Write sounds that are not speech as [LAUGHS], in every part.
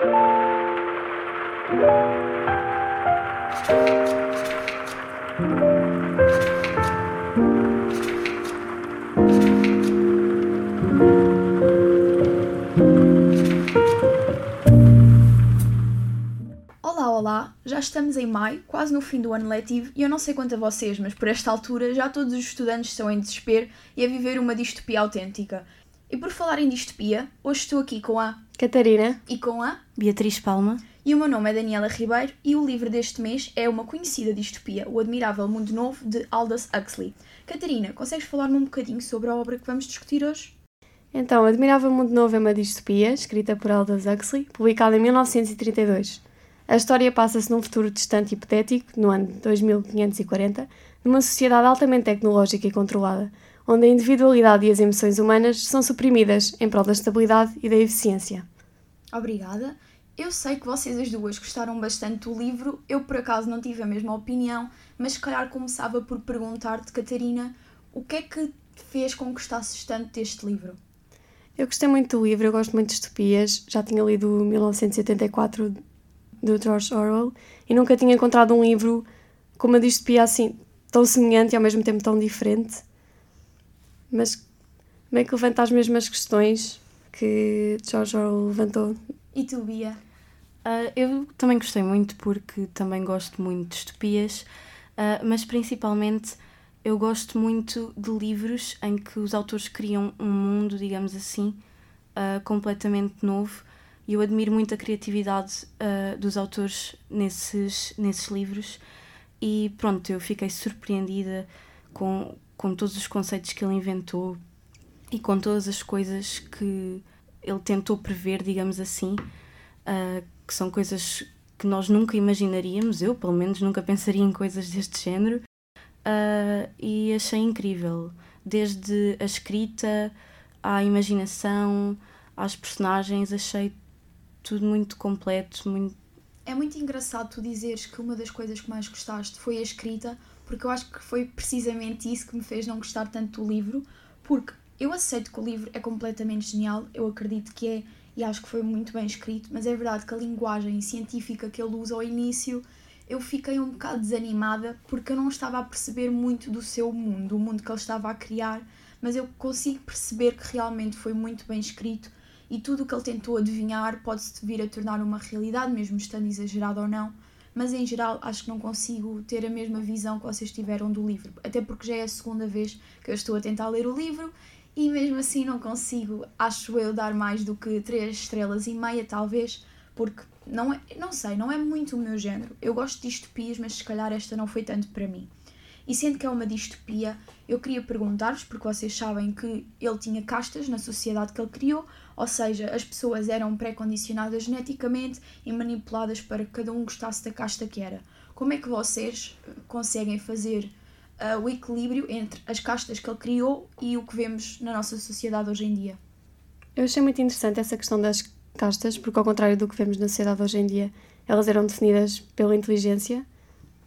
Olá, olá! Já estamos em maio, quase no fim do ano letivo, e eu não sei quanto a vocês, mas por esta altura já todos os estudantes estão em desespero e a viver uma distopia autêntica. E por falar em distopia, hoje estou aqui com a Catarina e com a Beatriz Palma. e o meu nome é Daniela Ribeiro e o livro deste mês é uma conhecida distopia, O Admirável Mundo Novo, de Aldous Huxley. Catarina, consegues falar-me um bocadinho sobre a obra que vamos discutir hoje? Então, Admirável Mundo Novo é uma distopia, escrita por Aldous Huxley, publicada em 1932. A história passa-se num futuro distante e hipotético, no ano 2540, numa sociedade altamente tecnológica e controlada, onde a individualidade e as emoções humanas são suprimidas em prol da estabilidade e da eficiência. Obrigada. Eu sei que vocês as duas gostaram bastante do livro, eu por acaso não tive a mesma opinião, mas se calhar começava por perguntar-te, Catarina, o que é que te fez com que gostasses tanto deste livro? Eu gostei muito do livro, eu gosto muito de distopias, já tinha lido 1984 do George Orwell e nunca tinha encontrado um livro com uma distopia assim tão semelhante e ao mesmo tempo tão diferente, mas meio que levanta as mesmas questões que George Orwell levantou. E tu, Bia? Ah, eu também gostei muito porque também gosto muito de distopias, ah, mas principalmente eu gosto muito de livros em que os autores criam um mundo, digamos assim, ah, completamente novo e eu admiro muito a criatividade dos autores nesses, nesses livros e pronto, eu fiquei surpreendida com, com todos os conceitos que ele inventou e com todas as coisas que ele tentou prever, digamos assim, ah, que são coisas que nós nunca imaginaríamos, eu pelo menos nunca pensaria em coisas deste género, ah, e achei incrível, desde a escrita à imaginação, às personagens, achei tudo muito completo, muito É muito engraçado tu dizeres que uma das coisas que mais gostaste foi a escrita, porque eu acho que foi precisamente isso que me fez não gostar tanto do livro, porque eu aceito que o livro é completamente genial, eu acredito que é, e acho que foi muito bem escrito, mas é verdade que a linguagem científica que ele usa ao início, eu fiquei um bocado desanimada porque eu não estava a perceber muito do seu mundo, o mundo que ele estava a criar, mas eu consigo perceber que realmente foi muito bem escrito e tudo o que ele tentou adivinhar pode-se vir a tornar uma realidade, mesmo estando exagerado ou não. Mas em geral, acho que não consigo ter a mesma visão que vocês tiveram do livro, até porque já é a segunda vez que eu estou a tentar ler o livro e mesmo assim não consigo, acho eu, dar mais do que 3 estrelas e meia, talvez, porque não, é, não sei, não é muito o meu género. Eu gosto de distopias, mas se calhar esta não foi tanto para mim. E sendo que é uma distopia, eu queria perguntar-vos, porque vocês sabem que ele tinha castas na sociedade que ele criou, ou seja, as pessoas eram pré-condicionadas geneticamente e manipuladas para que cada um gostasse da casta que era. Como é que vocês eh, conseguem fazer uh, o equilíbrio entre as castas que ele criou e o que vemos na nossa sociedade hoje em dia? Eu achei muito interessante essa questão das castas, porque ao contrário do que vemos na sociedade hoje em dia, elas eram definidas pela inteligência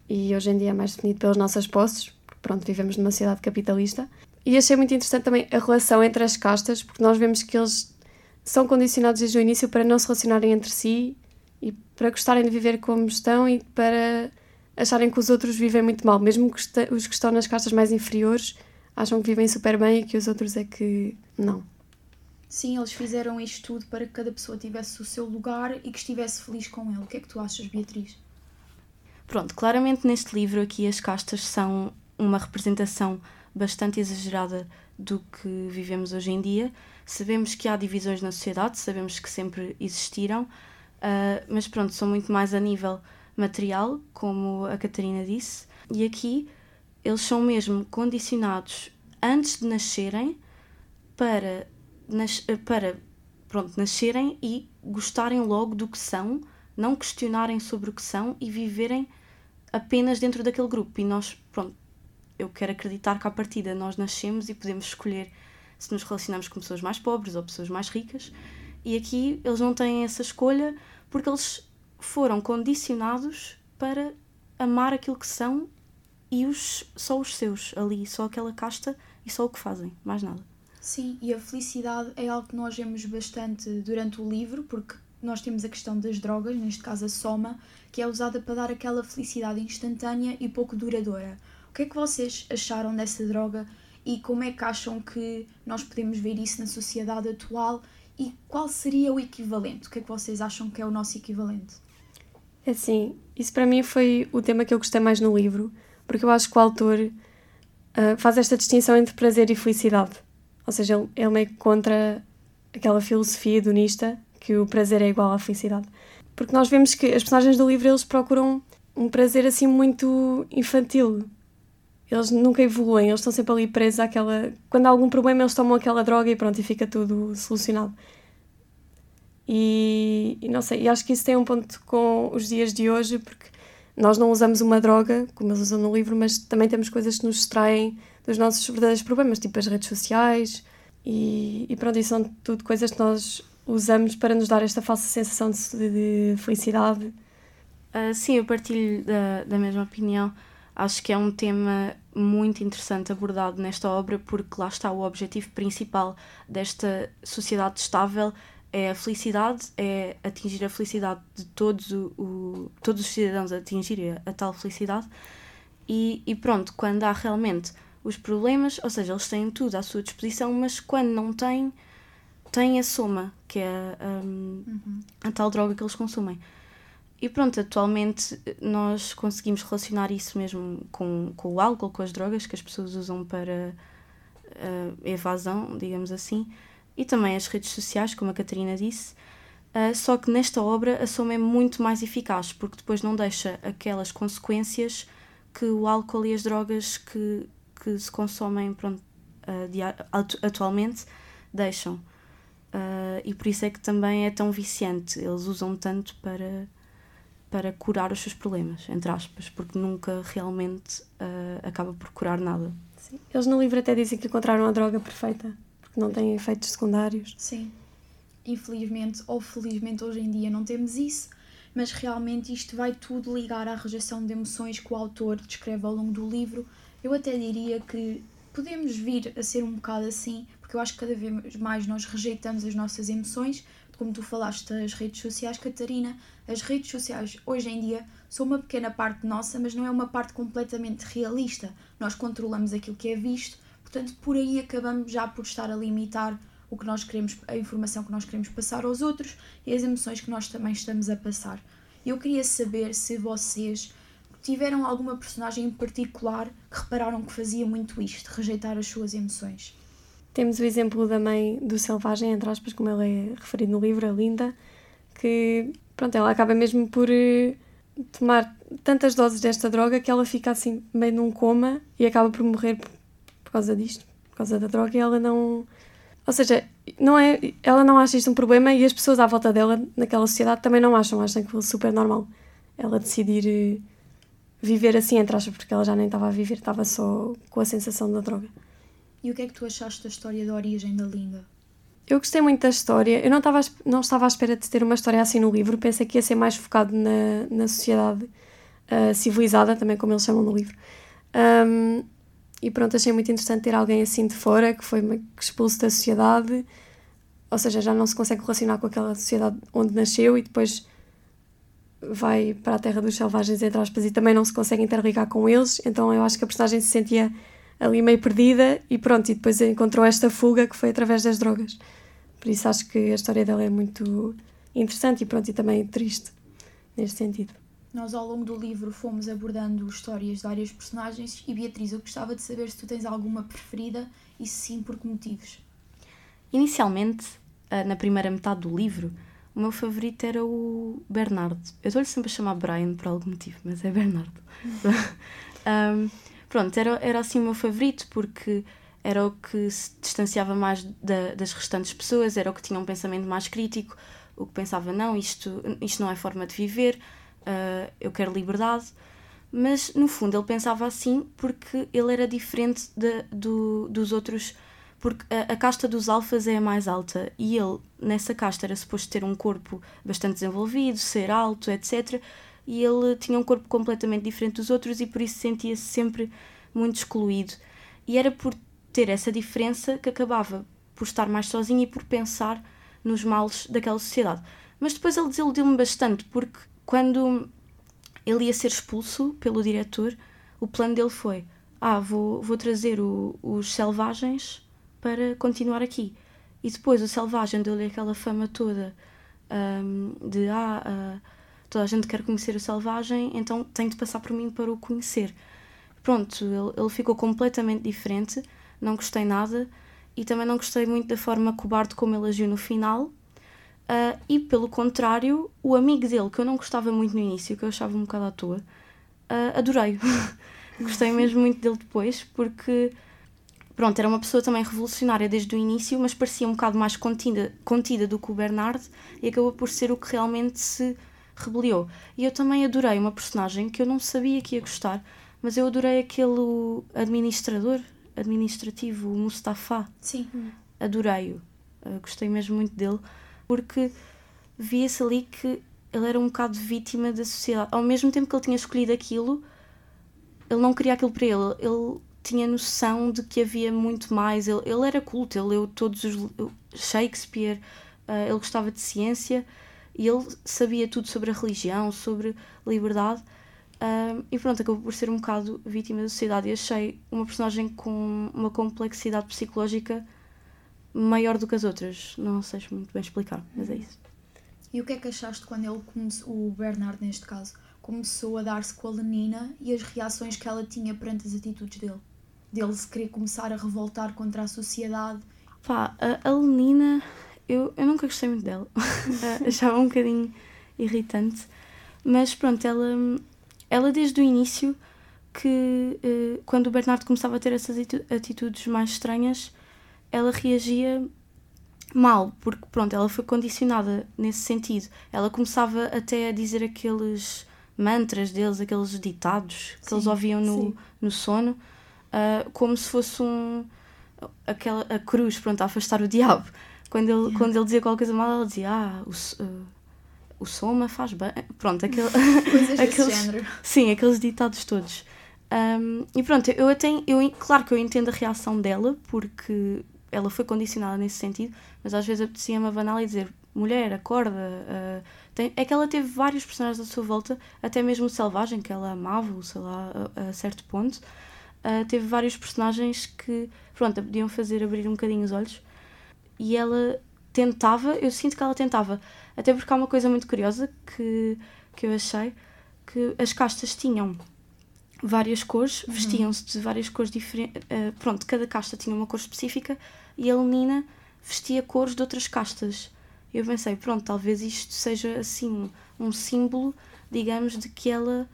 e hoje em dia é mais definido pelas nossas posses, porque pronto, vivemos numa sociedade capitalista. E achei muito interessante também a relação entre as castas, porque nós vemos que eles são condicionados desde o início para não se relacionarem entre si e para gostarem de viver como estão e para acharem que os outros vivem muito mal, mesmo que os que estão nas castas mais inferiores acham que vivem super bem e que os outros é que não. Sim, eles fizeram isto tudo para que cada pessoa tivesse o seu lugar e que estivesse feliz com ele. O que é que tu achas, Beatriz? Pronto, claramente neste livro aqui as castas são uma representação bastante exagerada do que vivemos hoje em dia. Sabemos que há divisões na sociedade, sabemos que sempre existiram, ah, mas pronto, são muito mais a nível material, como a Catarina disse, e aqui eles são mesmo condicionados antes de nascerem para, nas- para pronto, nascerem e gostarem logo do que são, não questionarem sobre o que são e viverem apenas dentro daquele grupo. E nós, pronto, eu quero acreditar que à partida nós nascemos e podemos escolher se nos relacionamos com pessoas mais pobres ou pessoas mais ricas. E aqui eles não têm essa escolha porque eles foram condicionados para amar aquilo que são e os, só os seus ali, só aquela casta e só o que fazem, mais nada. Sim, e a felicidade é algo que nós vemos bastante durante o livro, porque nós temos a questão das drogas, neste caso a soma, que é usada para dar aquela felicidade instantânea e pouco duradoura. O que é que vocês acharam dessa droga e como é que acham que nós podemos ver isso na sociedade atual e qual seria o equivalente? O que é que vocês acham que é o nosso equivalente? É assim, isso para mim foi o tema que eu gostei mais no livro, porque eu acho que o autor uh, faz esta distinção entre prazer e felicidade. Ou seja, ele, ele é meio contra aquela filosofia hedonista que o prazer é igual à felicidade. Porque nós vemos que as personagens do livro eles procuram um prazer assim muito infantil. Eles nunca evoluem, eles estão sempre ali presos àquela. Quando há algum problema, eles tomam aquela droga e pronto, e fica tudo solucionado. E, e não sei, e acho que isso tem um ponto com os dias de hoje, porque nós não usamos uma droga, como eles usam no livro, mas também temos coisas que nos extraem dos nossos verdadeiros problemas, tipo as redes sociais, e, e pronto, isso são tudo coisas que nós usamos para nos dar esta falsa sensação de, de felicidade. Uh, sim, eu partilho da, da mesma opinião. Acho que é um tema muito interessante abordado nesta obra, porque lá está o objetivo principal desta sociedade estável é a felicidade, é atingir a felicidade de todos, o, o todos os cidadãos, atingir a, a tal felicidade. E, e, pronto, quando há realmente os problemas, ou seja, eles têm tudo à sua disposição, mas quando não têm, têm a soma, que é um, uhum. a tal droga que eles consumem. E pronto, atualmente nós conseguimos relacionar isso mesmo com, com o álcool, com as drogas que as pessoas usam para uh, evasão, digamos assim, e também as redes sociais, como a Catarina disse. Uh, só que nesta obra a soma é muito mais eficaz, porque depois não deixa aquelas consequências que o álcool e as drogas que, que se consomem pronto, uh, atualmente deixam. Uh, e por isso é que também é tão viciante. Eles usam tanto para para curar os seus problemas, entre aspas, porque nunca realmente uh, acaba por curar nada. Sim. Eles no livro até dizem que encontraram a droga perfeita, porque não tem efeitos secundários. Sim. Infelizmente ou felizmente hoje em dia não temos isso, mas realmente isto vai tudo ligar à rejeição de emoções que o autor descreve ao longo do livro. Eu até diria que podemos vir a ser um bocado assim, porque eu acho que cada vez mais nós rejeitamos as nossas emoções, como tu falaste das redes sociais, Catarina, as redes sociais hoje em dia são uma pequena parte nossa, mas não é uma parte completamente realista. Nós controlamos aquilo que é visto, portanto, por aí acabamos já por estar a limitar o que nós queremos, a informação que nós queremos passar aos outros e as emoções que nós também estamos a passar. Eu queria saber se vocês tiveram alguma personagem em particular que repararam que fazia muito isto, rejeitar as suas emoções. Temos o exemplo da mãe do selvagem, entre aspas, como ela é referido no livro, a Linda, que pronto, ela acaba mesmo por uh, tomar tantas doses desta droga que ela fica assim meio num coma e acaba por morrer por, causa disto, por causa da droga, e ela não. Ou seja, não é, ela não acha isto um problema e as pessoas à volta dela, naquela sociedade, também não acham, acham que é super normal ela decidir uh, viver assim, entre aspas, porque ela já nem estava a viver, estava só com a sensação da droga. E o que é que tu achaste da história da origem da Linda? Eu gostei muito da história. Eu não estava, não estava à espera de ter uma história assim no livro. Pensei que ia ser mais focado na, na sociedade uh, civilizada, também como eles chamam no livro. Um, e pronto, achei muito interessante ter alguém assim de fora que foi expulso da sociedade. Ou seja, já não se consegue relacionar com aquela sociedade onde nasceu e depois vai para a terra dos selvagens, entre aspas, e também não se consegue interligar com eles. Então eu acho que a personagem se sentia ali meio perdida e pronto, e depois encontrou esta fuga que foi através das drogas. Por isso acho que a história dela é muito interessante e pronto, e também triste neste sentido. Nós ao longo do livro fomos abordando histórias de vários personagens e Beatriz, eu gostava de saber se tu tens alguma preferida e se sim, por que motivos. Inicialmente, ah, na primeira metade do livro, o meu favorito era o Bernardo. Eu estou-lhe sempre a chamar Brian por algum motivo, mas é Bernardo. um, [LAUGHS] pronto, era, era assim o meu favorito porque era o que se distanciava mais da, das restantes pessoas, era o que tinha um pensamento mais crítico, o que pensava, não, isto, isto não é forma de viver, uh, eu quero liberdade. Mas no fundo ele pensava assim porque ele era diferente de, do, dos outros, porque a, a casta dos alfas é a mais alta e ele nessa casta era suposto ter um corpo bastante desenvolvido, ser alto, etc e ele tinha um corpo completamente diferente dos outros e por isso sentia-se sempre muito excluído. E era por ter essa diferença que acabava por estar mais sozinho e por pensar nos males daquela sociedade. Mas depois ele desiludiu-me bastante, porque quando ele ia ser expulso pelo diretor, o plano dele foi: ah, vou, vou trazer o, os selvagens para continuar aqui. E depois o selvagem deu-lhe aquela fama toda um, de ah, uh, toda a gente quer conhecer o selvagem, então tem de passar por mim para o conhecer. Pronto, ele, ele ficou completamente diferente, não gostei nada e também não gostei muito da forma cobarde como ele agiu no final. Uh, e pelo contrário, o amigo dele, que eu não gostava muito no início, que eu achava um bocado à toa, uh, adorei. [LAUGHS] gostei mesmo muito dele depois, porque pronto, era uma pessoa também revolucionária desde o início, mas parecia um bocado mais contida, contida do que o Bernard e acabou por ser o que realmente se rebeliou. E eu também adorei uma personagem que eu não sabia que ia gostar, mas eu adorei aquele administrador, administrativo, o Mustafa. Sim. Adorei-o. Uh, gostei mesmo muito dele, porque via-se ali que ele era um bocado vítima da sociedade. Ao mesmo tempo que ele tinha escolhido aquilo, ele não queria aquilo para ele. Ele tinha noção de que havia muito mais. Ele, ele era culto, ele leu todos os Shakespeare, uh, ele gostava de ciência e ele sabia tudo sobre a religião, sobre liberdade. E pronto, acabou por ser um bocado vítima da sociedade. E achei uma personagem com uma complexidade psicológica maior do que as outras. Não sei muito bem explicar, mas é isso. E o que é que achaste quando ele começou, o Bernard neste caso, começou a dar-se com a Lenina e as reações que ela tinha perante as atitudes dele? Dele se querer começar a revoltar contra a sociedade. Pá, a, a Lenina, eu, eu nunca gostei muito dela. [LAUGHS] Achava um bocadinho irritante. Mas pronto, ela, ela desde o início, que uh, quando o Bernardo começava a ter essas atitudes mais estranhas, ela reagia mal, porque pronto, ela foi condicionada nesse sentido. Ela começava até a dizer aqueles mantras deles, aqueles ditados que sim, eles ouviam no, no sono, uh, como se fosse um aquela a cruz, pronto, a afastar o diabo. Quando ele, yeah. quando ele dizia qualquer coisa mal, ela dizia, ah, o, uh, o soma faz bem. Pronto, aquele, [LAUGHS] aqueles, género. Sim, aqueles ditados todos. Um, e pronto, eu até, eu, claro que eu entendo a reação dela, porque ela foi condicionada nesse sentido, mas às vezes apetecia-me abanar e dizer mulher, acorda. Uh, tem, é que ela teve vários personagens à sua volta, até mesmo o Selvagem, que ela amava, sei lá, a, a certo ponto. Uh, teve vários personagens que, pronto, podiam fazer abrir um bocadinho os olhos. E ela tentava, eu sinto que ela tentava, até porque há uma coisa muito curiosa que, que eu achei, que as castas tinham várias cores, uhum. vestiam-se de várias cores diferentes. Uh, pronto, cada casta tinha uma cor específica e a Lenina vestia cores de outras castas. Eu pensei, pronto, talvez isto seja assim um símbolo, digamos, de que ela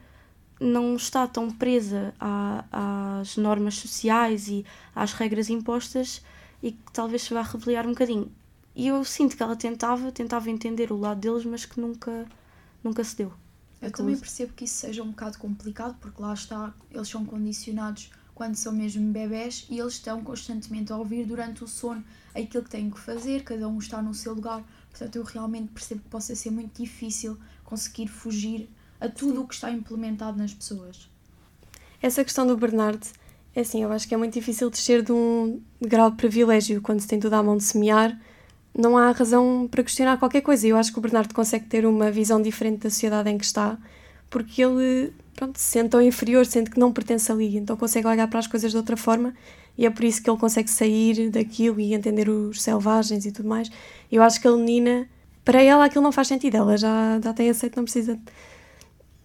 não está tão presa à, às normas sociais e às regras impostas e que talvez se vá rebeliar um bocadinho. E eu sinto que ela tentava, tentava entender o lado deles, mas que nunca, nunca se deu. Eu também percebo que isso seja um bocado complicado, porque lá está, eles são condicionados quando são mesmo bebés e eles estão constantemente a ouvir durante o sono aquilo que têm que fazer, cada um está no seu lugar. Portanto, eu realmente percebo que possa ser muito difícil conseguir fugir a tudo o que está implementado nas pessoas. Essa questão do Bernardo, é assim, eu acho que é muito difícil descer de um grau de privilégio quando se tem tudo à mão de semear não há razão para questionar qualquer coisa. Eu acho que o Bernardo consegue ter uma visão diferente da sociedade em que está, porque ele pronto, se sente tão inferior, sente que não pertence ali, então consegue olhar para as coisas de outra forma e é por isso que ele consegue sair daquilo e entender os selvagens e tudo mais. Eu acho que a Lenina, para ela aquilo não faz sentido, ela já, já tem aceito, não precisa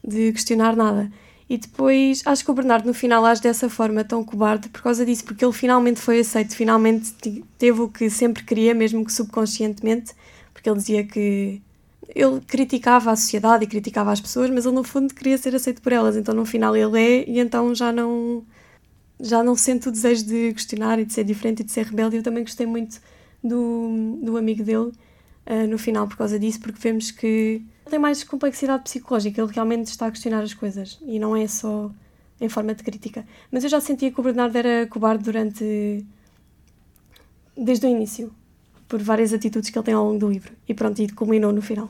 de questionar nada. E depois acho que o Bernardo no final age dessa forma tão cobarde por causa disso, porque ele finalmente foi aceito, finalmente teve o que sempre queria, mesmo que subconscientemente, porque ele dizia que ele criticava a sociedade e criticava as pessoas, mas ele no fundo queria ser aceito por elas, então no final ele é e então já não já não sente o desejo de questionar e de ser diferente e de ser rebelde. Eu também gostei muito do, do amigo dele uh, no final por causa disso, porque vemos que tem mais complexidade psicológica, ele realmente está a questionar as coisas e não é só em forma de crítica. Mas eu já sentia que o Bernardo era cobarde durante. desde o início, por várias atitudes que ele tem ao longo do livro. E pronto, e culminou no final.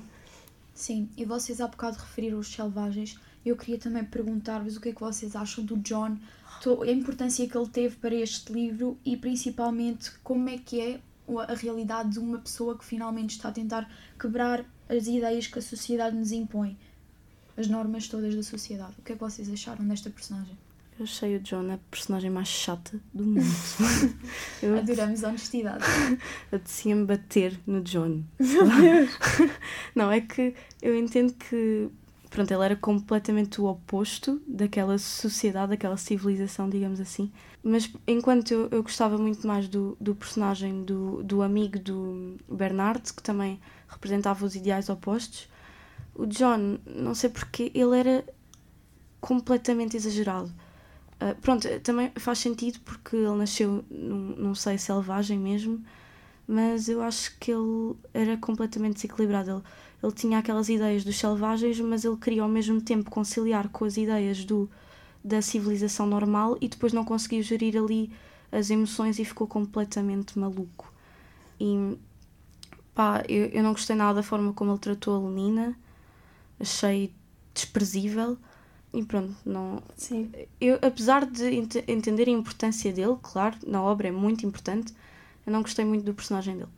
Sim, e vocês há bocado referiram os selvagens. Eu queria também perguntar-vos o que é que vocês acham do John, a importância que ele teve para este livro e principalmente como é que é a realidade de uma pessoa que finalmente está a tentar quebrar as ideias que a sociedade nos impõe, as normas todas da sociedade. O que é que vocês acharam desta personagem? Eu achei o John a personagem mais chata do mundo. [LAUGHS] eu Adoramos a honestidade. Apetecia-me bater no John. [LAUGHS] Não, é que eu entendo que pronto, ele era completamente o oposto daquela sociedade, daquela civilização, digamos assim. Mas enquanto eu, eu gostava muito mais do, do personagem do, do amigo do Bernard, que também representava os ideais opostos, o John, não sei porque, ele era completamente exagerado. Uh, pronto, também faz sentido porque ele nasceu num, num seio selvagem mesmo, mas eu acho que ele era completamente desequilibrado. Ele, ele tinha aquelas ideias dos selvagens, mas ele queria ao mesmo tempo conciliar com as ideias do, da civilização normal e depois não conseguiu gerir ali as emoções e ficou completamente maluco. E pá, eu, eu não gostei nada da forma como ele tratou a Lenina, achei desprezível. E pronto, não. Sim. Eu, apesar de ent entender a importância dele, claro, na obra é muito importante, eu não gostei muito do personagem dele.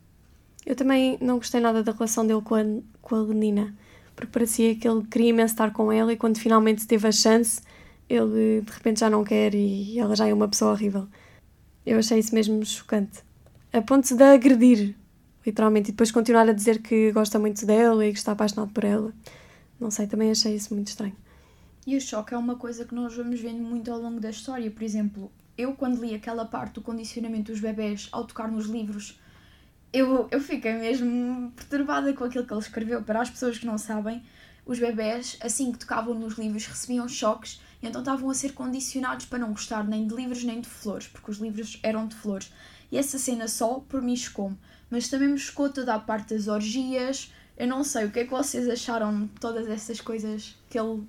Eu também não gostei nada da relação dele com a, com a Lenina, porque parecia que ele queria imenso estar com ela e quando finalmente teve a chance, ele de repente já não quer e ela já é uma pessoa horrível. Eu achei isso mesmo chocante. A ponto de agredir, literalmente, e depois continuar a dizer que gosta muito dela e que está apaixonado por ela. Não sei, também achei isso muito estranho. E o choque é uma coisa que nós vamos vendo muito ao longo da história. Por exemplo, eu quando li aquela parte do condicionamento dos bebés ao tocar nos livros eu, eu fiquei mesmo perturbada com aquilo que ele escreveu. Para as pessoas que não sabem, os bebés, assim que tocavam nos livros, recebiam choques então estavam a ser condicionados para não gostar nem de livros nem de flores, porque os livros eram de flores. E essa cena só, por mim, chocou-me. Mas também me chocou toda a parte das orgias. Eu não sei o que é que vocês acharam de todas essas coisas que ele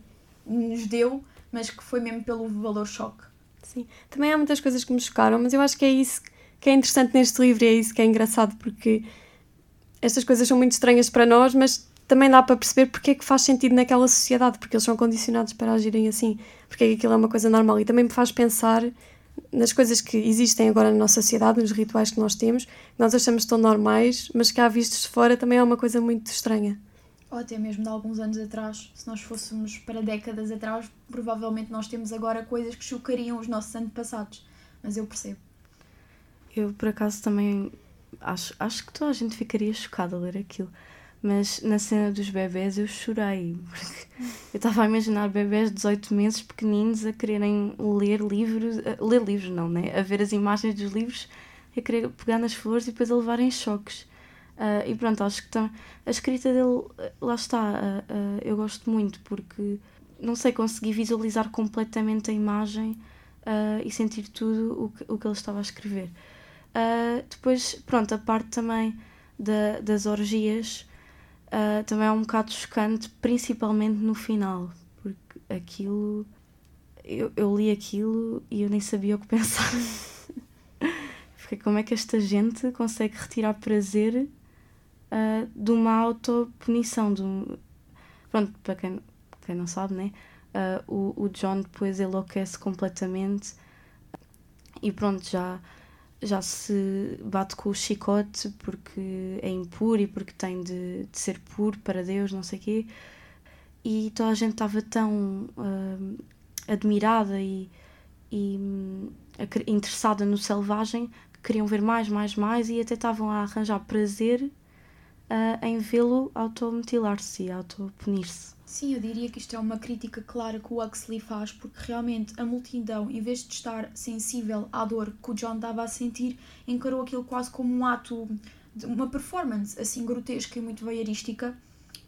nos deu, mas que foi mesmo pelo valor choque. Sim, também há muitas coisas que me chocaram, mas eu acho que é isso que é interessante neste livro e é isso que é engraçado, porque estas coisas são muito estranhas para nós, mas também dá para perceber porque é que faz sentido naquela sociedade, porque eles são condicionados para agirem assim, porque é que aquilo é uma coisa normal. E também me faz pensar nas coisas que existem agora na nossa sociedade, nos rituais que nós temos, que nós achamos tão normais, mas que há vistos de fora também é uma coisa muito estranha. Ou até mesmo de alguns anos atrás, se nós fôssemos para décadas atrás, provavelmente nós temos agora coisas que chocariam os nossos antepassados. Mas eu percebo. Eu, por acaso, também acho, acho que toda a gente ficaria chocada a ler aquilo. Mas na cena dos bebés eu chorei. Porque [LAUGHS] eu estava a imaginar bebés de 18 meses pequeninos a quererem ler livros. A, ler livros, não, né? A ver as imagens dos livros, a querer pegar nas flores e depois a levarem choques. Uh, e pronto, acho que tam, a escrita dele, lá está, uh, uh, eu gosto muito porque, não sei, consegui visualizar completamente a imagem e sentir tudo o que, o que ele estava a escrever. Depois, pronto, a parte também da, das orgias uh, também é um bocado chocante, principalmente no final, porque aquilo. Eu, eu li aquilo e eu nem sabia o que [LAUGHS] pensar. Fiquei, como é que esta gente consegue retirar prazer uh, de uma autopunição? De um... Pronto, para quem, quem não sabe, né? o, o John depois enlouquece completamente e pronto, já já se bate com o chicote porque é impuro e porque tem de, de ser puro para Deus, não sei o quê. E toda a gente estava tão uh, admirada e, e uh, interessada no selvagem que queriam ver mais, mais, mais e até estavam a arranjar prazer uh, em vê-lo automutilar-se e autopunir-se. Sim, eu diria que isto é uma crítica clara que o Huxley faz, porque realmente a multidão, em vez de estar sensível à dor que o John estava a sentir, encarou aquilo quase como um ato, de uma performance assim grotesca e muito voyeurística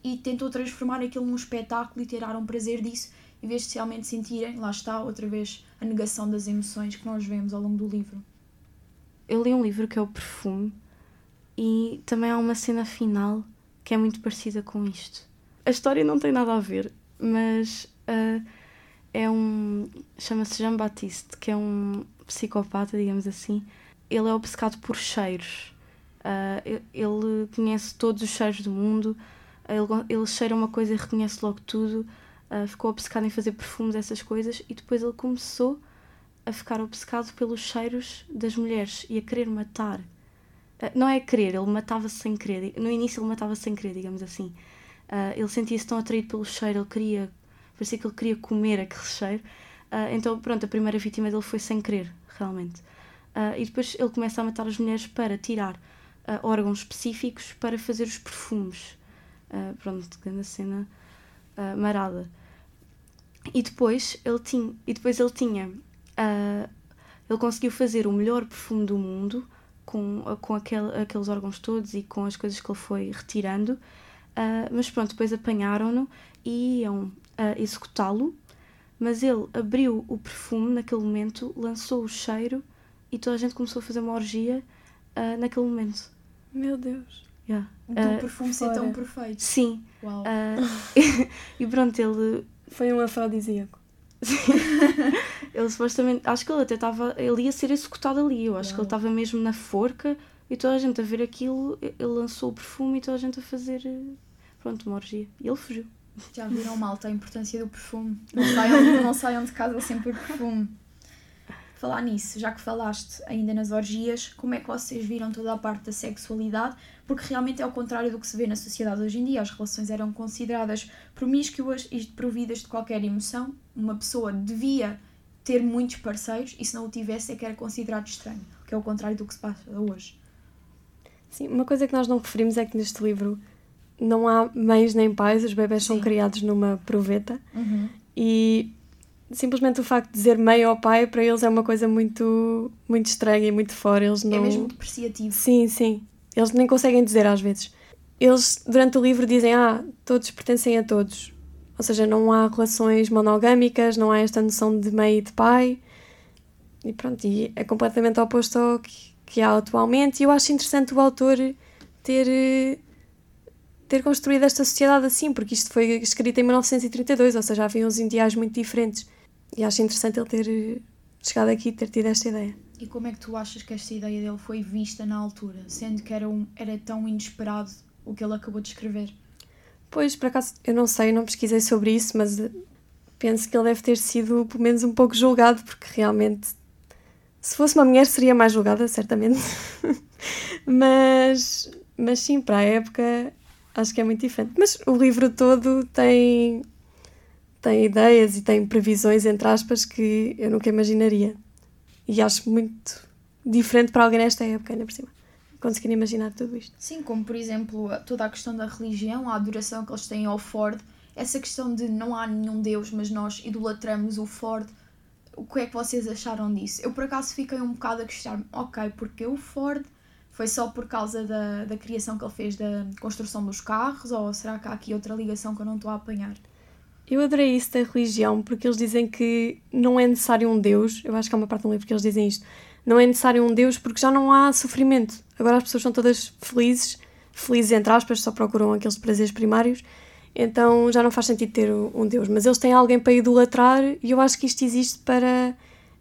e tentou transformar aquilo num espetáculo e tirar um prazer disso, em vez de realmente sentirem, lá está, outra vez, a negação das emoções que nós vemos ao longo do livro. Eu li um livro que é O Perfume e também há uma cena final que é muito parecida com isto a história não tem nada a ver, mas uh, é um. chama-se Jean Baptiste, que é um psicopata, digamos assim. Ele é obcecado por cheiros. Uh, ele conhece todos os cheiros do mundo, ele, ele cheira uma coisa e reconhece logo tudo. Uh, ficou obcecado em fazer perfumes, essas coisas, e depois ele começou a ficar obcecado pelos cheiros das mulheres e a querer matar. Uh, não é querer, ele matava-se sem querer. No início ele matava-se sem querer, digamos assim. Uh, ele sentia-se tão atraído pelo cheiro, ele queria, parecia que ele queria comer aquele cheiro. Uh, então, pronto, a primeira vítima dele foi sem querer, realmente. Uh, e depois ele começa a matar as mulheres para tirar órgãos específicos para fazer os perfumes. pronto, grande cena marada. E depois ele tinha, e depois ele tinha, ele conseguiu fazer o melhor perfume do mundo com, com aquele, aqueles órgãos todos e com as coisas que ele foi retirando. Uh, mas pronto, depois apanharam-no e iam uh, executá-lo. Mas ele abriu o perfume naquele momento, lançou o cheiro e toda a gente começou a fazer uma orgia uh, naquele momento. Meu Deus. Yeah. O teu perfume ser tão perfeito. Sim. Uau. [LAUGHS] [LAUGHS] e pronto, ele. Foi um afrodisíaco. [LAUGHS] ele supostamente. Acho que ele até estava. Ele ia ser executado ali. Eu acho Uau. que ele estava mesmo na forca e toda a gente a ver aquilo. Ele lançou o perfume e toda a gente a fazer. Pronto, uma orgia. E ele fugiu. Já viram malta a importância do perfume. Não saiam, não saiam de casa sem perfume. Falar nisso, já que falaste ainda nas orgias, como é que vocês viram toda a parte da sexualidade? Porque realmente é ao contrário do que se vê na sociedade hoje em dia. As relações eram consideradas promíscuas e providas de qualquer emoção. Uma pessoa devia ter muitos parceiros e se não o tivesse é que era considerado estranho, que é o contrário do que se passa hoje. Sim, uma coisa que nós não referimos é que neste livro não há mães nem pais, os bebés são criados numa proveta uhum. e simplesmente o facto de dizer mãe ou pai para eles é uma coisa muito muito estranha e muito fora. Eles é não... É mesmo depreciativo. Sim, sim. Eles nem conseguem dizer às vezes. Eles, durante o livro, dizem: Ah, todos pertencem a todos. Ou seja, não há relações monogâmicas, não há esta noção de mãe e de pai. E pronto, e é completamente oposto ao que, que há atualmente. E eu acho interessante o autor ter ter construído esta sociedade assim, porque isto foi escrito em 1932, ou seja, havia uns ideais muito diferentes. E acho interessante ele ter eh, chegado aqui e ter tido esta ideia. E como é que tu achas que esta ideia dele foi vista na altura, sendo que era, um, era tão inesperado o que ele acabou de escrever? Pois, por acaso, eu não sei, não pesquisei sobre isso, mas eh, penso que ele deve ter sido, pelo menos, um pouco julgado, porque realmente, se fosse uma mulher, seria mais julgada, certamente. [LAUGHS] mas, mas sim, para a época, acho que é muito diferente. Mas o livro todo tem, tem ideias e tem previsões, entre aspas, que eu nunca imaginaria. E acho muito diferente para alguém nesta época, ainda por cima. Conseguir imaginar tudo isto. Sim, como por exemplo toda a questão da religião, a adoração que eles têm ao Ford, essa questão de não há nenhum Deus, mas nós idolatramos o Ford. O que é que vocês acharam disso? Eu por acaso fiquei um bocado a questionar-me, ok, porque o Ford foi só por causa da, da criação que ele fez da construção dos carros? Ou será que há aqui outra ligação que eu não estou a apanhar? Eu adorei isso da religião porque eles dizem que não é necessário um Deus. Eu acho que há uma parte do livro que eles dizem isto. Não é necessário um Deus porque já não há sofrimento. Agora as pessoas são todas felizes, felizes entre aspas, só procuram aqueles prazeres primários. Então já não faz sentido ter um Deus. Mas eles têm alguém para idolatrar e eu acho que isto existe para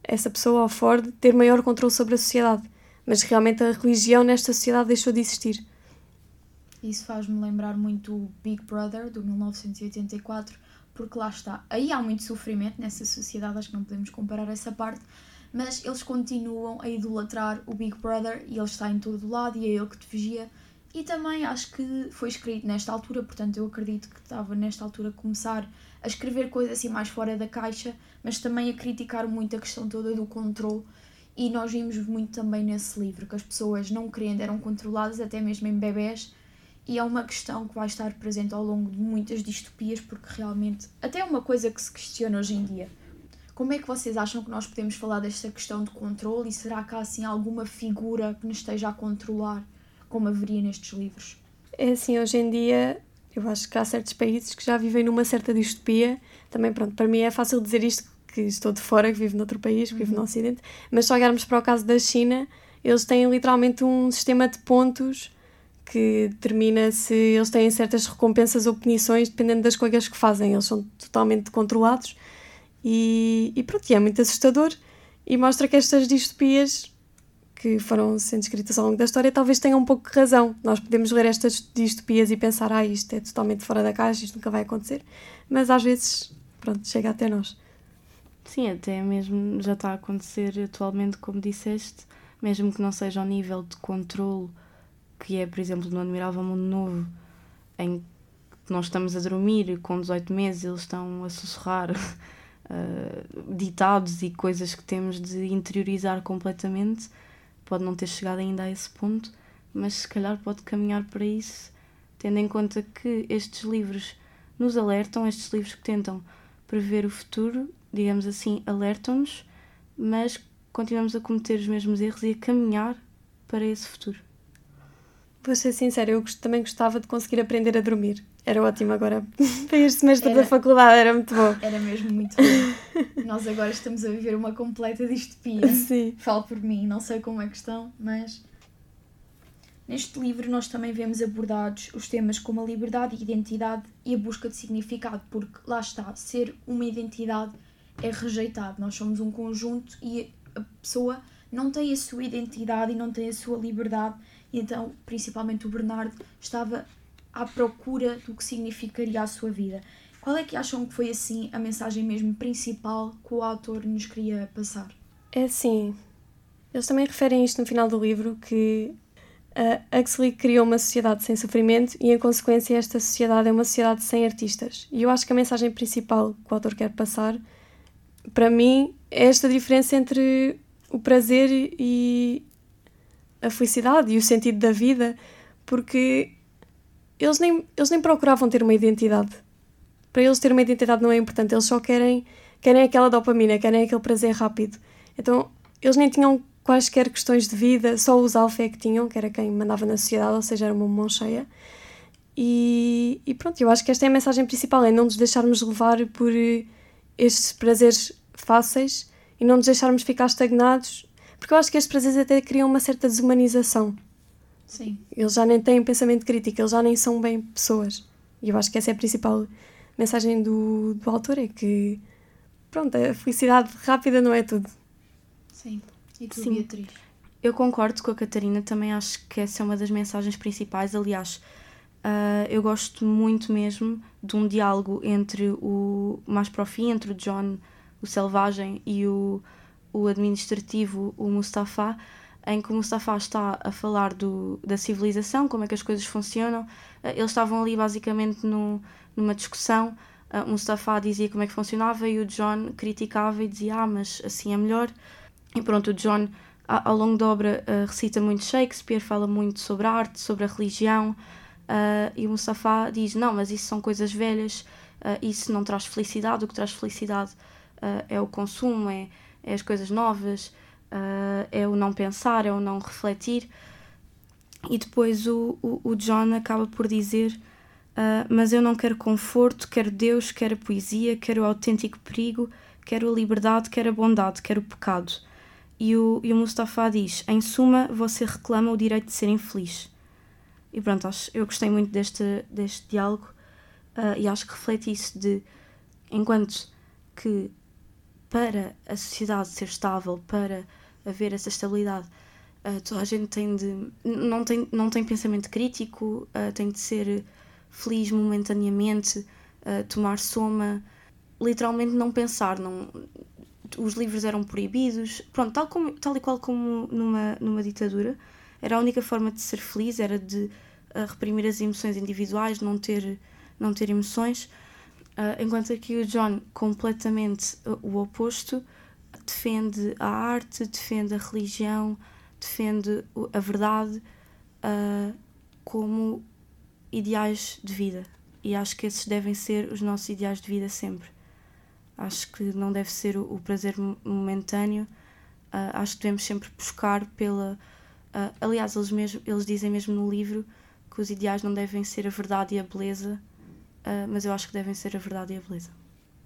essa pessoa, o Ford, ter maior controle sobre a sociedade mas realmente a religião nesta sociedade deixou de existir. Isso faz-me lembrar muito o Big Brother, do 1984, porque lá está. Aí há muito sofrimento nessa sociedade, acho que não podemos comparar essa parte, mas eles continuam a idolatrar o Big Brother e ele está em todo lado e é ele que te vigia. E também acho que foi escrito nesta altura, portanto eu acredito que estava nesta altura a começar a escrever coisas assim mais fora da caixa, mas também a criticar muito a questão toda do controle. E nós vimos muito também nesse livro que as pessoas não querendo eram controladas, até mesmo em bebés, e é uma questão que vai estar presente ao longo de muitas distopias, porque realmente até é uma coisa que se questiona hoje em dia. Como é que vocês acham que nós podemos falar desta questão de controle? E será que há assim alguma figura que nos esteja a controlar, como haveria nestes livros? É assim, hoje em dia eu acho que há certos países que já vivem numa certa distopia. Também, pronto, para mim é fácil dizer isto que estou de fora, que vivo noutro país, que uhum. vivo no uhum. Ocidente, mas se olharmos para o caso da China, eles têm literalmente um sistema de pontos que determina se eles têm certas recompensas ou punições dependendo das coisas que fazem. Eles são totalmente controlados e, e pronto, e é muito assustador e mostra que estas distopias que foram sendo escritas ao longo da história talvez tenham um pouco de razão. Nós podemos ler estas distopias e pensar, ah, isto é totalmente fora da caixa, isto nunca vai acontecer, mas às vezes, pronto, chega até nós. Sim, até mesmo já está a acontecer atualmente, como disseste, mesmo que não seja ao nível de controle que é, por exemplo, no Admirável Mundo Novo, em nós estamos a dormir com 18 meses, eles estão a sussurrar uh, [LAUGHS] ditados e coisas que temos de interiorizar completamente. Pode não ter chegado ainda a esse ponto, mas se calhar pode caminhar para isso, tendo em conta que estes livros nos alertam, estes livros que tentam prever o futuro, digamos assim, alertam-nos, mas continuamos a cometer os mesmos erros e a caminhar para esse futuro. Vou ser sincera, eu também gostava de conseguir aprender a dormir. Era ótimo agora. [LAUGHS] Para este semestre era, da faculdade era muito bom. Era mesmo muito bom. Nós agora estamos a viver uma completa distopia. [LAUGHS] Sim. Falo por mim, não sei como é que estão, mas. Neste livro nós também vemos abordados os temas como a liberdade e identidade e a busca de significado, porque lá está, ser uma identidade é rejeitado. Nós somos um conjunto e a pessoa não tem a sua identidade e não tem a sua liberdade e então, principalmente o Bernardo, estava à procura do que significaria a sua vida. Qual é que acham que foi assim a mensagem mesmo principal que o autor nos queria passar? É assim, eles também referem isto no final do livro que Huxley criou uma sociedade sem sofrimento e, em consequência, esta sociedade é uma sociedade sem artistas. E eu acho que a mensagem principal que o autor quer passar, para mim, é esta diferença entre o prazer e, a felicidade e o sentido da vida, porque eles nem, eles nem procuravam ter uma identidade. Para eles ter uma identidade não é importante, eles só querem, querem aquela dopamina, querem aquele prazer rápido. Então, eles nem tinham quaisquer questões de vida, só os alfa é que tinham, que era quem mandava na sociedade, ou seja, era uma mão cheia. E, e pronto, eu acho que esta é a mensagem principal, é não nos deixarmos levar por estes prazeres fáceis e não nos deixarmos ficar estagnados porque eu acho que estes prazeres até criam uma certa desumanização. Sim. Eles já nem têm pensamento crítico, eles já nem são bem pessoas. E eu acho que essa é a principal mensagem do, do autor: é que, pronto, a felicidade rápida não é tudo. Sim. E tu, Sim. Beatriz? Eu concordo com a Catarina, também acho que essa é uma das mensagens principais. Aliás, uh, eu gosto muito mesmo de um diálogo entre o, mais para o fim, entre o John, o selvagem, e o o administrativo, o Mustafa, em que o Mustafa está a falar do, da civilização, como é que as coisas funcionam. Eh, eles estavam ali basicamente no, numa discussão. O Mustafa dizia como é que funcionava e o John criticava e dizia: Ah, mas assim é melhor. E pronto, o John, ao longo da obra, eh, recita muito Shakespeare, fala muito sobre a arte, sobre a religião. e o Mustafa diz: Não, mas isso são coisas velhas, isso não traz felicidade. O que traz felicidade é o consumo, é é as coisas novas, uh, é o não pensar, é o não refletir. E depois o, o, o John acaba por dizer: uh, Mas eu não quero conforto, quero Deus, quero a poesia, quero o autêntico perigo, quero a liberdade, quero a bondade, quero o pecado. E o, e o Mustafa diz: Em suma, você reclama o direito de ser infeliz. E pronto, acho, eu gostei muito deste, deste diálogo uh, e acho que reflete isso de enquanto que para a sociedade ser estável, para haver essa estabilidade, uh, toda a gente tem de. não tem, não tem pensamento crítico, tem de ser feliz momentaneamente, uh, tomar soma, literalmente não pensar. Não, os livros eram proibidos, pronto, tal, como, tal e qual como numa, numa ditadura. Era a única forma de ser feliz, era de reprimir as emoções individuais, não ter, não ter emoções. Uh, enquanto aqui o John, completamente o oposto, defende a arte, defende a religião, defende a verdade uh, como ideais de vida. E acho que esses devem ser os nossos ideais de vida sempre. Acho que não deve ser o, o prazer momentâneo. Uh, acho que devemos sempre buscar pela. aliás, eles, mesmo, eles dizem mesmo no livro que os ideais não devem ser a verdade e a beleza, uh, mas eu acho que devem ser a verdade e a beleza.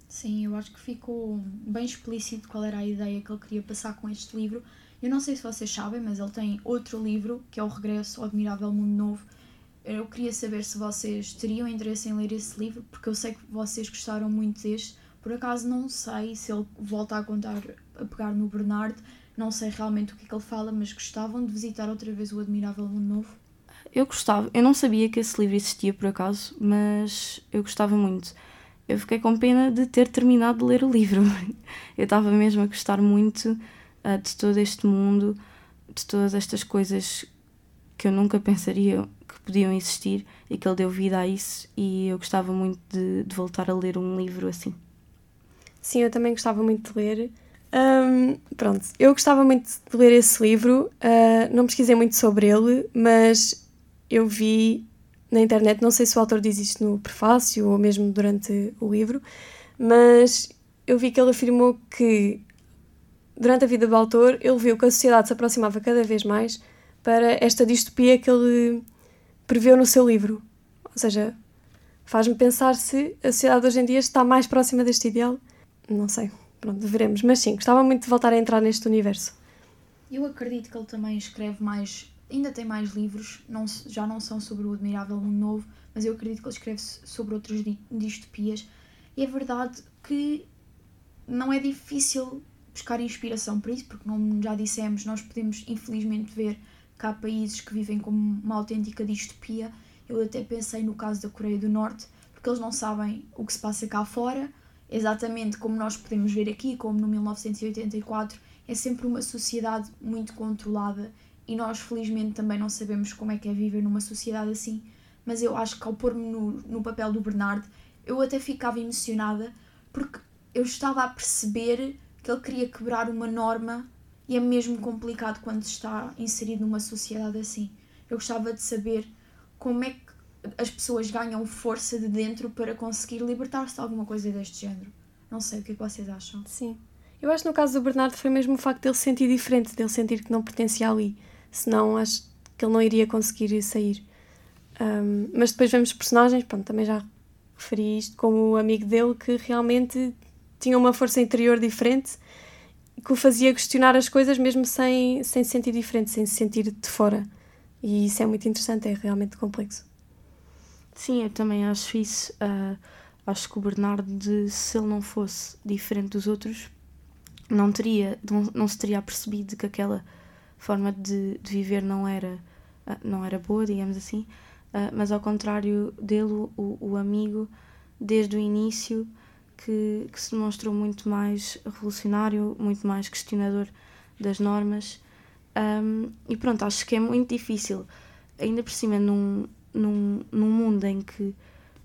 Sim, eu acho que ficou bem explícito qual era a ideia que ele queria passar com este livro. Eu não sei se vocês sabem, mas ele tem outro livro que é O Regresso ao Admirável Mundo Novo. Eu queria saber se vocês teriam interesse em ler esse livro, porque eu sei que vocês gostaram muito deste. Por acaso não sei se ele volta a contar, a pegar no Bernardo, não sei realmente o que é que ele fala, mas gostavam de visitar outra vez o Admirável Mundo Novo? Eu gostava, eu não sabia que esse livro existia por acaso, mas eu gostava muito. Eu fiquei com pena de ter terminado de ler o livro. [LAUGHS] Eu estava mesmo a gostar muito uh, de todo este mundo, de todas estas coisas que eu nunca pensaria podiam existir e que ele deu vida a isso e eu gostava muito de, de voltar a ler um livro assim. Sim, eu também gostava muito de ler. Um, pronto, eu gostava muito de ler esse livro, uh, não pesquisei muito sobre ele, mas eu vi na internet, não sei se o autor diz isto no prefácio ou mesmo durante o livro, mas eu vi que ele afirmou que durante a vida do autor ele viu que a sociedade se aproximava cada vez mais para esta distopia que ele preveu no seu livro. Ou seja, faz-me pensar se a sociedade hoje em dia está mais próxima deste ideal. Não sei, pronto, veremos. Mas sim, gostava muito de voltar a entrar neste universo. Eu acredito que ele também escreve mais, ainda tem mais livros, não, já não são sobre o Admirável Mundo Novo, mas eu acredito que ele escreve sobre outras distopias. E é verdade que não é difícil buscar inspiração para isso, porque como já dissemos, nós podemos infelizmente ver que há países que vivem como uma autêntica distopia. Eu até pensei no caso da Coreia do Norte, porque eles não sabem o que se passa cá fora, exatamente como nós podemos ver aqui, como no 1984, é sempre uma sociedade muito controlada e nós felizmente também não sabemos como é que é viver numa sociedade assim, mas eu acho que ao pôr-me no, no papel do Bernardo, eu até ficava emocionada porque eu estava a perceber que ele queria quebrar uma norma e é mesmo complicado quando se está inserido numa sociedade assim. Eu gostava de saber como é que as pessoas ganham força de dentro para conseguir libertar-se de alguma coisa deste género. Não sei o que, é que vocês acham. Sim. Eu acho que no caso do Bernardo foi mesmo o facto dele se sentir diferente, dele sentir que não pertencia ali. Senão acho que ele não iria conseguir sair. Um, mas depois vemos personagens, pronto, também já referi isto, como o amigo dele que realmente tinha uma força interior diferente que o fazia questionar as coisas mesmo sem, sem se sentir diferente, sem se sentir de fora. E isso é muito interessante, é realmente complexo. Sim, eu também acho isso. Uh, acho que o Bernardo, se ele não fosse diferente dos outros, não teria, não, não se teria percebido que aquela forma de, de viver não era, uh, não era boa, digamos assim. Uh, mas ao contrário dele, o, o amigo, desde o início, que, que, se demonstrou muito mais revolucionário, muito mais questionador das normas. Um, e pronto, acho que é muito difícil, ainda por cima, num, num, num mundo em que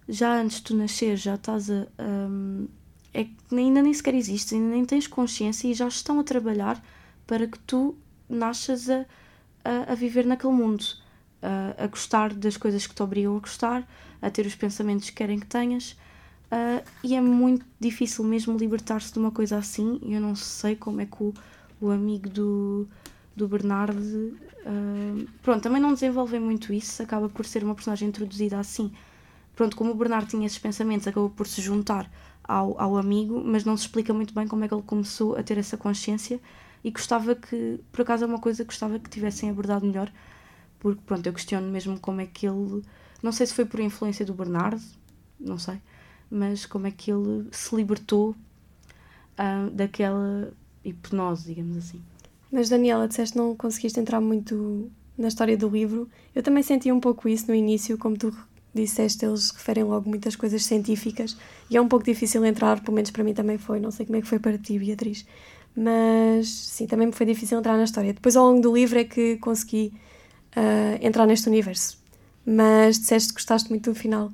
já antes de tu nascer já estás a. Um, é que ainda nem sequer existes, ainda nem tens consciência e já estão a trabalhar para que tu nasças a, a, a viver naquele mundo, a, a gostar das coisas que te obrigam a gostar, a ter os pensamentos que querem que tenhas. Uh, e é muito difícil mesmo libertar-se de uma coisa assim. Eu não sei como é que o, o amigo do, do Bernardo. Uh, pronto, também não desenvolvem muito isso, acaba por ser uma personagem introduzida assim. Pronto, como o Bernardo tinha esses pensamentos, acabou por se juntar ao, ao amigo, mas não se explica muito bem como é que ele começou a ter essa consciência. E gostava que, por acaso, é uma coisa que gostava que tivessem abordado melhor, porque pronto, eu questiono mesmo como é que ele. Não sei se foi por influência do Bernardo, não sei mas como é que ele se libertou uh, daquela hipnose, digamos assim. Mas Daniela, disseste que não conseguiste entrar muito na história do livro. Eu também senti um pouco isso no início, como tu disseste, eles referem logo muitas coisas científicas e é um pouco difícil entrar, pelo menos para mim também foi, não sei como é que foi para ti, Beatriz. Mas sim, também me foi difícil entrar na história. Depois, ao longo do livro, é que consegui uh, entrar neste universo. Mas disseste que gostaste muito do final.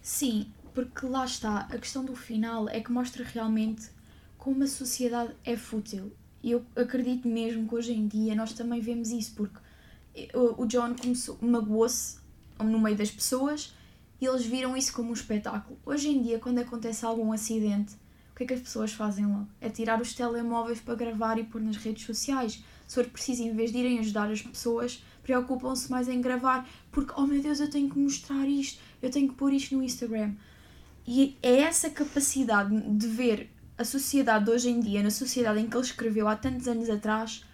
Sim, porque lá está, a questão do final é que mostra realmente como a sociedade é fútil. E eu acredito mesmo que hoje em dia nós também vemos isso, porque o John magoou-se no meio das pessoas e eles viram isso como um espetáculo. Hoje em dia, quando acontece algum acidente, o que é que as pessoas fazem logo? É tirar os telemóveis para gravar e pôr nas redes sociais. Se for preciso, em vez de irem ajudar as pessoas, preocupam-se mais em gravar, porque, oh meu Deus, eu tenho que mostrar isto, eu tenho que pôr isto no Instagram. E é essa capacidade de ver a sociedade de hoje em dia, na sociedade em que ele escreveu há tantos anos atrás,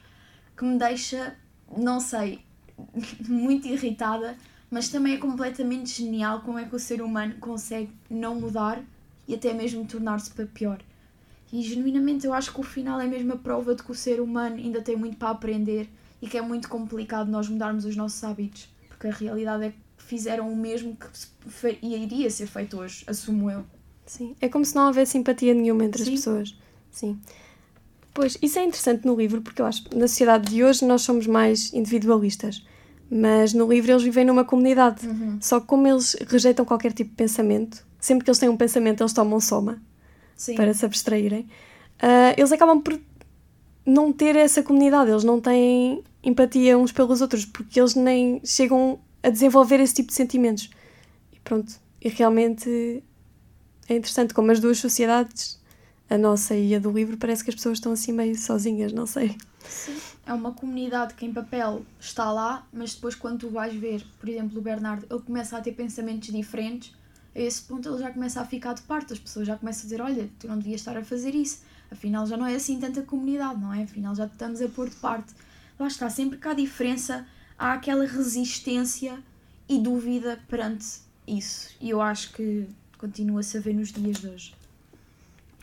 que me deixa, não sei, [LAUGHS] muito irritada, mas também é completamente genial como é que o ser humano consegue não mudar e até mesmo tornar-se para pior. E genuinamente eu acho que o final é mesmo a prova de que o ser humano ainda tem muito para aprender e que é muito complicado nós mudarmos os nossos hábitos, porque a realidade é que fizeram o mesmo que iria ser feito hoje, assumo eu. Sim, é como se não houvesse simpatia nenhuma entre Sim. as pessoas. Sim. Pois, isso é interessante no livro, porque eu acho que na sociedade de hoje nós somos mais individualistas. Mas no livro eles vivem numa comunidade. Uhum. Só que como eles rejeitam qualquer tipo de pensamento, sempre que eles têm um pensamento, eles tomam soma Sim. para se abstraírem, ah, eles acabam por não ter essa comunidade, eles não têm empatia uns pelos outros, porque eles nem chegam a desenvolver esse tipo de sentimentos. E pronto, e realmente é interessante como as duas sociedades, a nossa e a do livro, parece que as pessoas estão assim meio sozinhas, não sei. Sim. É uma comunidade que em papel está lá, mas depois quando tu vais ver, por exemplo, o Bernardo, ele começa a ter pensamentos diferentes, a esse ponto ele já começa a ficar de parte, as pessoas já começam a dizer, olha, tu não devias estar a fazer isso, afinal já não é assim tanta comunidade, não é? Afinal já te estamos a pôr de parte. Lá está, sempre que há diferença, há aquela resistência e dúvida perante isso. E eu acho que continua-se a ver nos dias de hoje.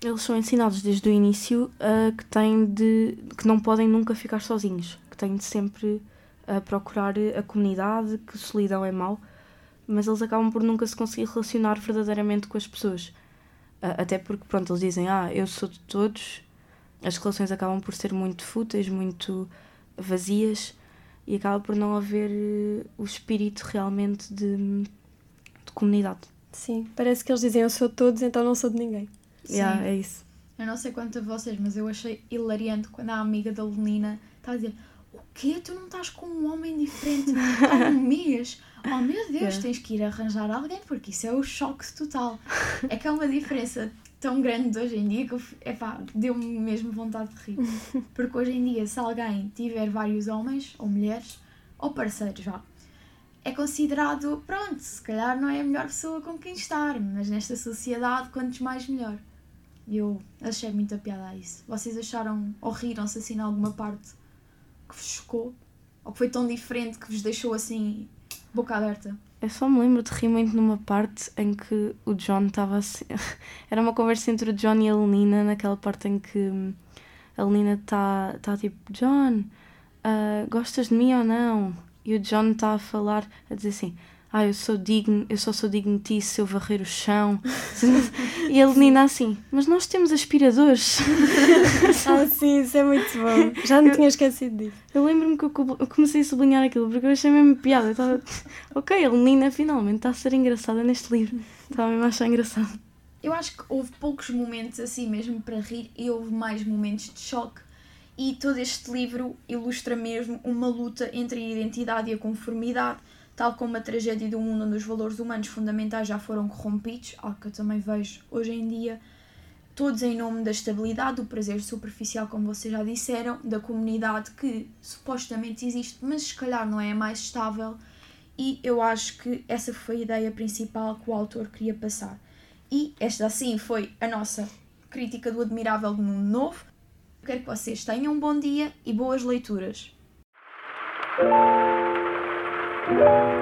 Eles são ensinados desde o início a que têm de que não podem nunca ficar sozinhos, que têm de sempre a procurar a comunidade, que solidão é mau, mas eles acabam por nunca se conseguir relacionar verdadeiramente com as pessoas. Ah, Até porque, pronto, eles dizem, ah, eu sou de todos, as relações acabam por ser muito fúteis, muito vazias e acaba por não haver eh, o espírito realmente de, de comunidade. Sim, parece que eles dizem eu sou de todos, então não sou de ninguém. Yeah, é isso. Eu não sei quanto a vocês, mas eu achei hilariante quando a amiga da Lenina está a dizer o quê? Tu não estás com um homem diferente há um [LAUGHS] mês? Oh meu Deus, Yeah. tens que ir arranjar alguém porque isso é o choque total. É que há uma diferença tão grande de hoje em dia que epá, deu-me mesmo vontade de rir. [LAUGHS] Porque hoje em dia, se alguém tiver vários homens ou mulheres, ou parceiros já, é considerado, pronto, se calhar não é a melhor pessoa com quem estar, mas nesta sociedade, quantos mais melhor. E eu achei muita piada a isso. Vocês acharam ou riram-se assim em alguma parte que vos chocou? Ou que foi tão diferente que vos deixou assim, boca aberta? Eu só me lembro de rir muito numa parte em que o John estava assim. [LAUGHS] Era uma conversa entre o John e a Lenina, naquela parte em que hum, a Lenina está tá tipo: John, ah, gostas de mim ou não? E o John está a falar, a dizer assim: Ah, eu sou digno, eu só sou digno de ti se eu varrer o chão. [LAUGHS] e a Lenina assim: Mas nós temos aspiradores. [LAUGHS] Ah, sim, isso é muito bom. Já não tinha esquecido disso. Eu lembro-me que eu co- eu comecei a sublinhar aquilo porque eu achei mesmo piada. Eu estava, [LAUGHS] ok, a Lenina finalmente está a ser engraçada neste livro. Estava mesmo a achar engraçado. Eu acho que houve poucos momentos assim mesmo para rir e houve mais momentos de choque. E todo este livro ilustra mesmo uma luta entre a identidade e a conformidade, tal como a tragédia um mundo onde os valores humanos fundamentais já foram corrompidos, algo que eu também vejo hoje em dia, todos em nome da estabilidade, do prazer superficial, como vocês já disseram, da comunidade que supostamente existe, mas se calhar não é a mais estável. E eu acho que essa foi a ideia principal que o autor queria passar. E esta assim foi a nossa crítica do Admirável do Mundo Novo. Quero que vocês tenham um bom dia e boas leituras. Música